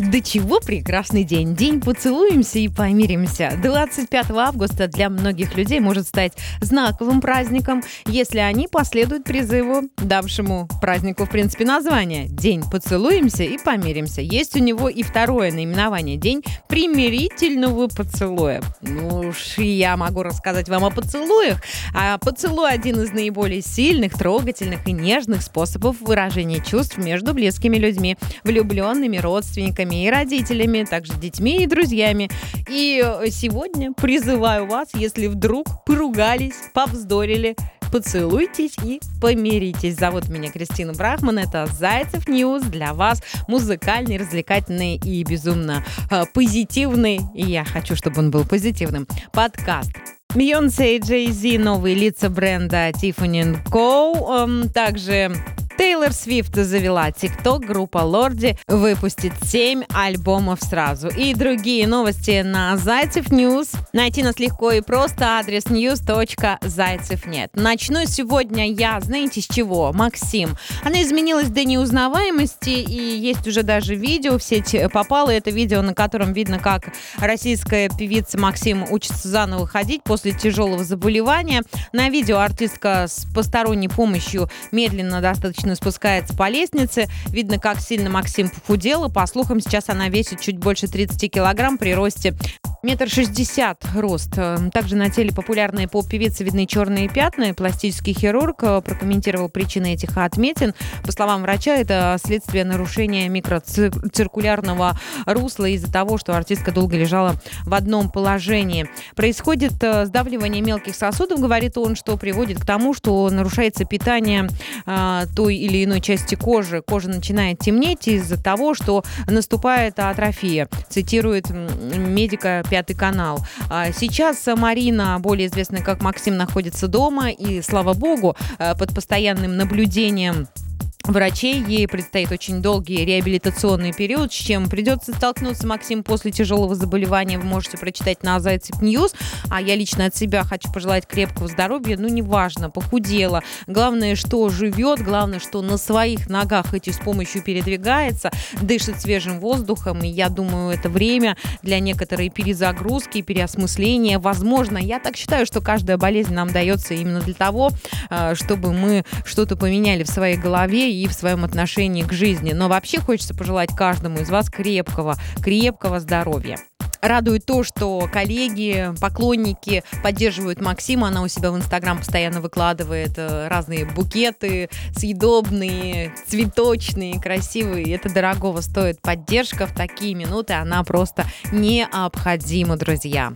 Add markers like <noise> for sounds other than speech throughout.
До чего прекрасный день. День поцелуемся и помиримся. 25 августа для многих людей может стать знаковым праздником, если они последуют призыву, давшему празднику, в принципе, название. День поцелуемся и помиримся. Есть у него и второе наименование. День примирительного поцелуя. Ну уж я могу рассказать вам о поцелуях. А поцелуй один из наиболее сильных, трогательных и нежных способов выражения чувств между близкими людьми, влюбленными родственниками и родителями, также детьми и друзьями. И сегодня призываю вас, если вдруг поругались, повздорили, поцелуйтесь и помиритесь. Зовут меня Кристина Брахман. Это Зайцев News для вас. Музыкальный, развлекательный и безумно э, позитивный. И я хочу, чтобы он был позитивным. Подкаст. Бейонсе и Джей Зи, новые лица бренда Tiffany Co. Эм, также Тейлор Свифт завела ТикТок, группа Лорди выпустит 7 альбомов сразу. И другие новости на Зайцев News. Найти нас легко и просто. Адрес news.zaycev.net. Начну сегодня я, знаете, с чего? Максим. Она изменилась до неузнаваемости, и есть уже даже видео в сеть попало. Это видео, на котором видно, как российская певица Максим учится заново ходить после тяжелого заболевания. На видео артистка с посторонней помощью медленно достаточно спокойно спускается по лестнице. Видно, как сильно Максим похудела. По слухам, сейчас она весит чуть больше 30 килограмм при росте Метр шестьдесят рост. Эм, также на теле популярной поп-певицы видны черные пятна. Пластический хирург э, прокомментировал причины этих отметин. По словам врача, это следствие нарушения микроциркулярного русла из-за того, что артистка долго лежала в одном положении. Происходит э, сдавливание мелких сосудов, говорит он, что приводит к тому, что нарушается питание э, той или иной части кожи. Кожа начинает темнеть из-за того, что наступает атрофия. Цитирует медика Пятый канал. А сейчас Марина, более известная как Максим, находится дома и, слава богу, э, под постоянным наблюдением врачей. Ей предстоит очень долгий реабилитационный период, с чем придется столкнуться Максим после тяжелого заболевания. Вы можете прочитать на Зайцев News. А я лично от себя хочу пожелать крепкого здоровья. Ну, неважно, похудела. Главное, что живет, главное, что на своих ногах хоть с помощью передвигается, дышит свежим воздухом. И я думаю, это время для некоторой перезагрузки, переосмысления. Возможно, я так считаю, что каждая болезнь нам дается именно для того, э, чтобы мы что-то поменяли в своей голове и в своем отношении к жизни. Но вообще хочется пожелать каждому из вас крепкого, крепкого здоровья. Радует то, что коллеги, поклонники поддерживают Максима. Она у себя в Инстаграм постоянно выкладывает э, разные букеты, съедобные, цветочные, красивые. Это дорогого стоит поддержка. В такие минуты она просто необходима, друзья.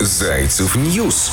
Зайцев News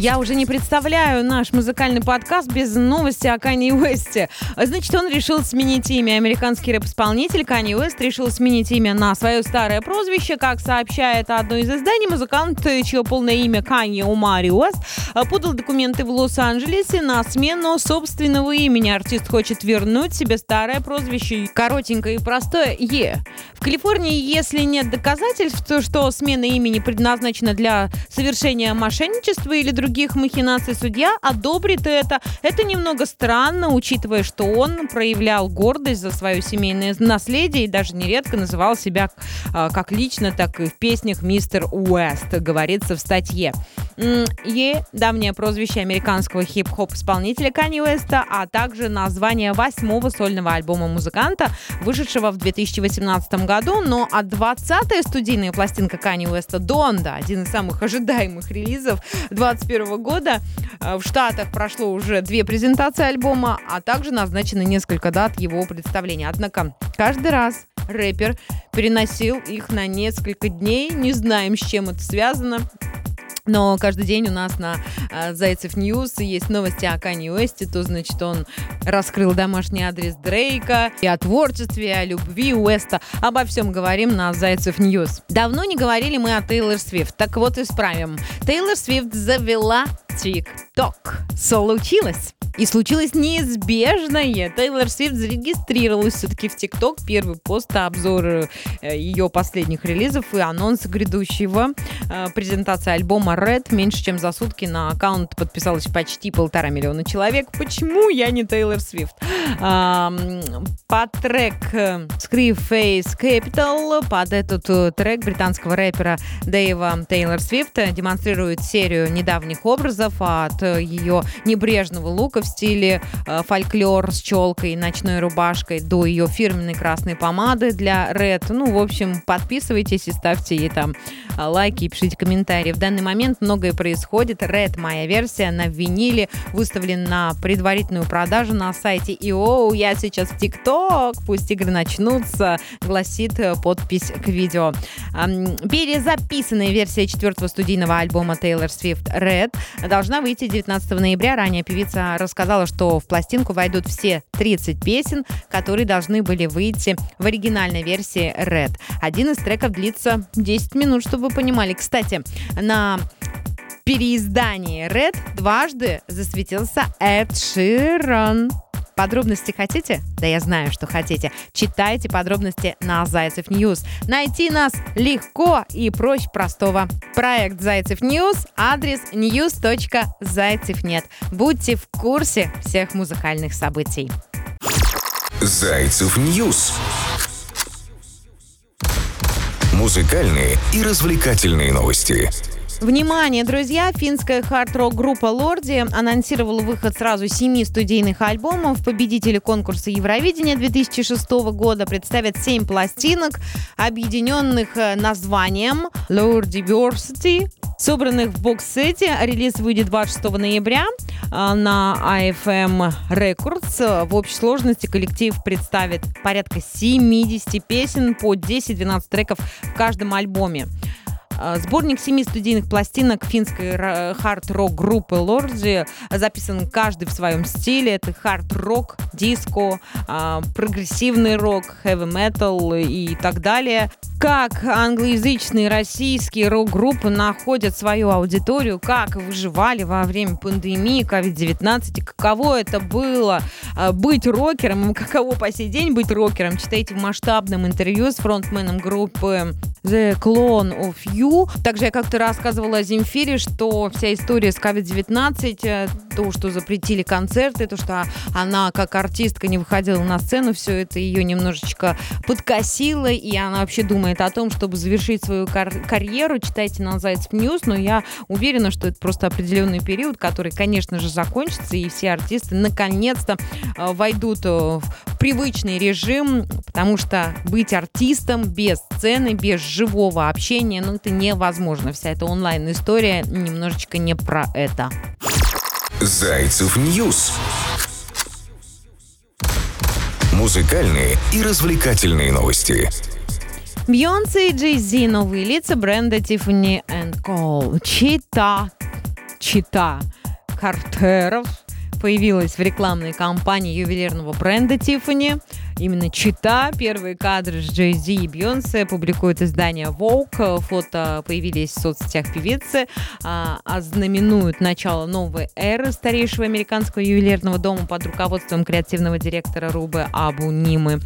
Я уже не представляю наш музыкальный подкаст без новости о Канье Уэсте. Значит, он решил сменить имя. Американский рэп-исполнитель Канье Уэст решил сменить имя на свое старое прозвище. Как сообщает одно из изданий, музыкант, чье полное имя Канье Умари Уэст, подал документы в Лос-Анджелесе на смену собственного имени. Артист хочет вернуть себе старое прозвище. Коротенькое и простое Е. В Калифорнии, если нет доказательств, что смена имени предназначена для совершения мошенничества или других махинаций, судья одобрит это. Это немного странно, учитывая, что он проявлял гордость за свое семейное наследие и даже нередко называл себя а, как лично, так и в песнях мистер Уэст, говорится в статье. Е – давнее прозвище американского хип-хоп исполнителя Канни Уэста, а также название восьмого сольного альбома музыканта, вышедшего в 2018 году, но а 20-я студийная пластинка Канни Уэста «Донда», один из самых ожидаемых релизов 2021 года, э, в Штатах прошло уже две презентации альбома, а также назначено несколько дат его представления. Однако каждый раз рэпер переносил их на несколько дней, не знаем, с чем это связано. Но каждый день у нас на э, Зайцев News есть новости о Кане Уэсте, то, значит, он раскрыл домашний адрес Дрейка, и о творчестве, о любви Уэста. Обо всем говорим на Зайцев News. Давно не говорили мы о Тейлор Свифт, так вот исправим. Тейлор Свифт завела ТикТок. Случилось. И случилось неизбежное. Тейлор Свифт зарегистрировалась все-таки в ТикТок. Первый пост, обзор э, ее последних релизов и анонс грядущего. Э, презентация альбома Red. Меньше чем за сутки на аккаунт подписалось почти полтора миллиона человек. Почему я не Тейлор Свифт? Под трек э, Face Capital, под этот трек британского рэпера Дэйва Тейлор Свифт демонстрирует серию недавних образов от ее небрежного лука в стиле э, фольклор с челкой, ночной рубашкой до ее фирменной красной помады для Red. Ну, в общем, подписывайтесь и ставьте ей там э, лайки и пишите комментарии. В данный момент многое происходит. Red, моя версия, на виниле выставлен на предварительную продажу на сайте. И оу, я сейчас в ТикТок, пусть игры начнутся, гласит э, подпись к видео. Перезаписанная версия четвертого студийного альбома Taylor Swift Red должна выйти 19 ноября. Ранее певица рассказала, что в пластинку войдут все 30 песен, которые должны были выйти в оригинальной версии Red. Один из треков длится 10 минут, чтобы вы понимали. Кстати, на переиздании Red дважды засветился Эд Ширан. Подробности хотите? Да я знаю, что хотите. Читайте подробности на Zaycev News. Найти нас легко и проще простого. Проект Zaycev News, адрес news.zaycev.net. Будьте в курсе всех музыкальных событий. Zaycev News. Музыкальные и развлекательные новости. Внимание, друзья! Финская хард-рок группа Лорди анонсировала выход сразу семи студийных альбомов. Победители конкурса Евровидения 2006 года представят семь пластинок, объединенных э, названием Lord Diversity, собранных в бокс-сете. Релиз выйдет 26 ноября э, на AFM Records. В общей сложности коллектив представит порядка 70 песен по 10-12 треков в каждом альбоме. А, сборник семи студийных пластинок финской хард-рок группы Лорди записан каждый в своем стиле. Это хард-рок, диско, а, прогрессивный рок, хэви-метал и так далее как англоязычные российские рок-группы находят свою аудиторию, как выживали во время пандемии COVID-19, и каково это было а, быть рокером, <laughs> каково по сей день быть рокером, читайте в масштабном интервью с фронтменом группы The Clone of You. Также я как-то рассказывала о Земфире, что вся история с COVID-19, э, то, что запретили концерты, то, что она как артистка не выходила на сцену, все это ее немножечко подкосило, и она вообще думает о том, чтобы завершить свою кар- карьеру. Читайте на Zaycev News, но я уверена, что это просто определенный период, который, конечно же, закончится, и все артисты наконец-то э, войдут э, в привычный режим, потому что быть артистом без сцены, без живого общения, ну, это невозможно. Вся эта онлайн-история немножечко не про это. Zaycev News. Музыкальные и развлекательные новости. Бьонсе и Джей Зи новые лица бренда Tiffany & Co. Чита, чита Картеров появилась в рекламной кампании ювелирного бренда Tiffany. Именно чита. Первые кадры с Джей Зи и Бьонсе публикует издание Vogue. Фото появились в соцсетях певицы, а, ознаменуют начало новой эры старейшего американского ювелирного дома под руководством креативного директора Рубы Абу Нимы.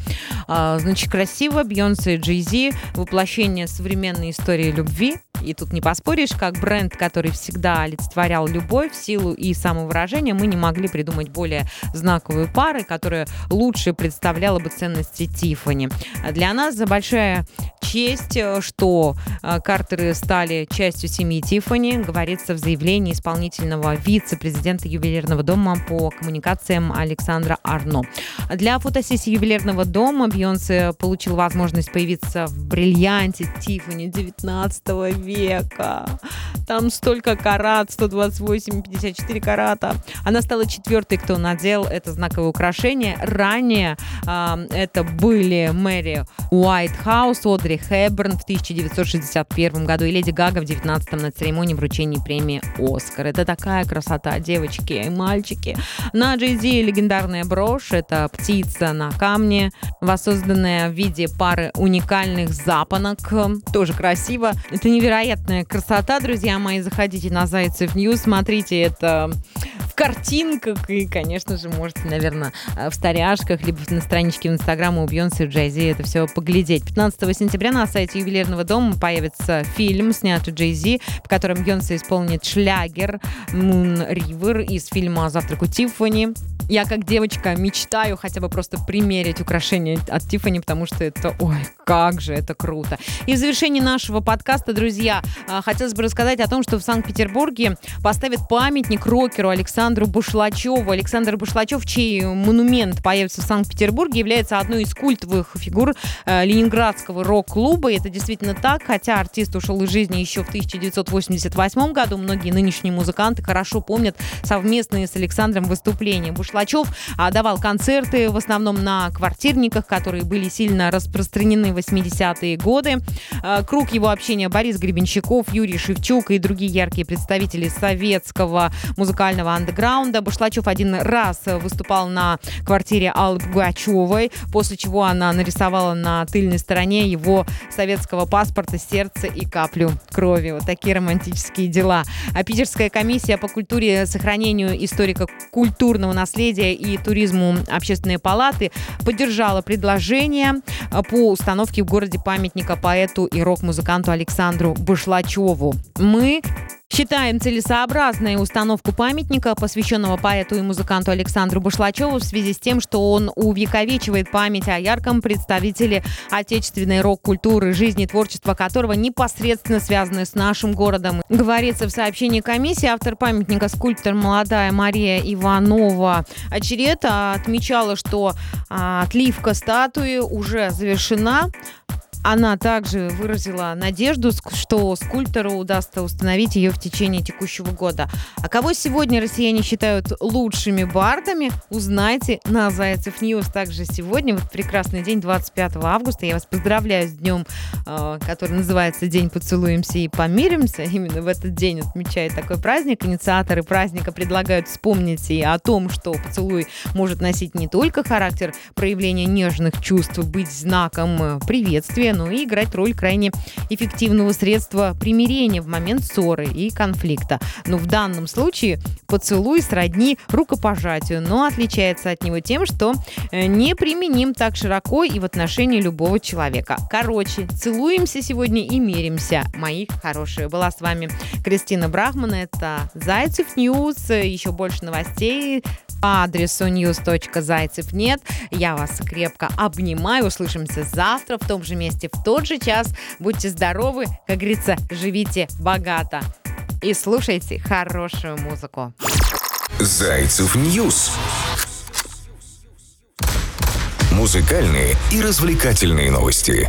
А, значит, красиво. Бьонсе и Джей Зи – воплощение современной истории любви. И тут не поспоришь, как бренд, который всегда олицетворял любовь, силу и самовыражение, мы не могли придумать более знаковые пары, которая лучше представляла бы ценности Тифани. Для нас за большая честь, э, что э, Картеры стали частью семьи Тифани, говорится в заявлении исполнительного вице-президента ювелирного дома по коммуникациям Александра Арно. Для фотосессии ювелирного дома Бьонсе получил возможность появиться в бриллианте Тифани 19 века. Там столько карат, 128, 54 карата. Она стала четвертой, кто надел это знаковое украшение. Ранее э, это были Мэри Уайтхаус, Одри Хэбберн в 1961 году и Леди Гага в 19 на церемонии вручения премии «Оскар». Это такая красота, девочки и мальчики. На Джей легендарная брошь. Это птица на камне, воссозданная в виде пары уникальных запонок. Тоже красиво. Это невероятная красота, друзья мои. Заходите на Zaycev News, смотрите это картинках и, конечно же, можете, наверное, э, в сторяшках, либо на страничке в Инстаграм у Бьонса и Джей это все поглядеть. 15 сентября на сайте ювелирного дома появится фильм, снятый Джей в котором Бьонса исполнит шлягер Moon River из фильма «Завтрак у Тиффани». Я как девочка мечтаю хотя бы просто примерить украшения от Тиффани, потому что это, ой, как же это круто. И в завершении нашего подкаста, друзья, а, хотелось бы рассказать о том, что в Санкт-Петербурге поставят памятник рокеру Александру Бушлачеву. Александр Бушлачев, чей монумент появится в Санкт-Петербурге, является одной из культовых фигур э, ленинградского рок-клуба. И это действительно так, хотя артист ушел из жизни еще в 1988 году. Многие нынешние музыканты хорошо помнят совместные с Александром выступления. Бушлачев а, давал концерты в основном на квартирниках, которые были сильно распространены в 80-е годы. А, круг его общения Борис Гребенщиков, Юрий Шевчук и другие яркие представители советского музыкального андеграунда. Бушлачев один раз выступал на квартире Аллы Пугачевой, после чего она нарисовала на тыльной стороне его советского паспорта сердце и каплю крови. Вот такие романтические дела. А питерская комиссия по культуре, сохранению историко-культурного наследия и туризму Общественной палаты поддержала предложение по установке в городе памятника поэту и рок-музыканту Александру Башлачеву. Мы Считаем целесообразной установку памятника, посвященного поэту и музыканту Александру Башлачеву, в связи с тем, что он увековечивает память о ярком представителе отечественной рок-культуры, жизни творчества которого непосредственно связаны с нашим городом. Говорится в сообщении комиссии, автор памятника скульптор молодая Мария Иванова Очерета отмечала, что а, отливка статуи уже завершена. Она также выразила надежду, что скульптору удастся установить ее в течение текущего года. А кого сегодня россияне считают лучшими бардами, узнайте на Zaycev News. Также сегодня, вот прекрасный день, 25 августа. Я вас поздравляю с днем, э, который называется День поцелуемся и помиримся. Именно в этот день отмечает такой праздник. Инициаторы праздника предлагают вспомнить и о том, что поцелуй может носить не только характер проявления нежных чувств, быть знаком э, приветствия, но и играть роль крайне эффективного средства примирения в момент ссоры и конфликта. Но в данном случае поцелуй сродни рукопожатию, но отличается от него тем, что э, не применим так широко и в отношении любого человека. Короче, целуемся сегодня и миримся, мои хорошие. Была с вами Кристина Брахман, это Zaycev News, еще больше новостей по адресу news.zaycev.net. Я вас крепко обнимаю. Услышимся завтра в том же месте, в тот же час. Будьте здоровы, как говорится, живите богато. И слушайте хорошую музыку. Zaycev News. Музыкальные и развлекательные новости.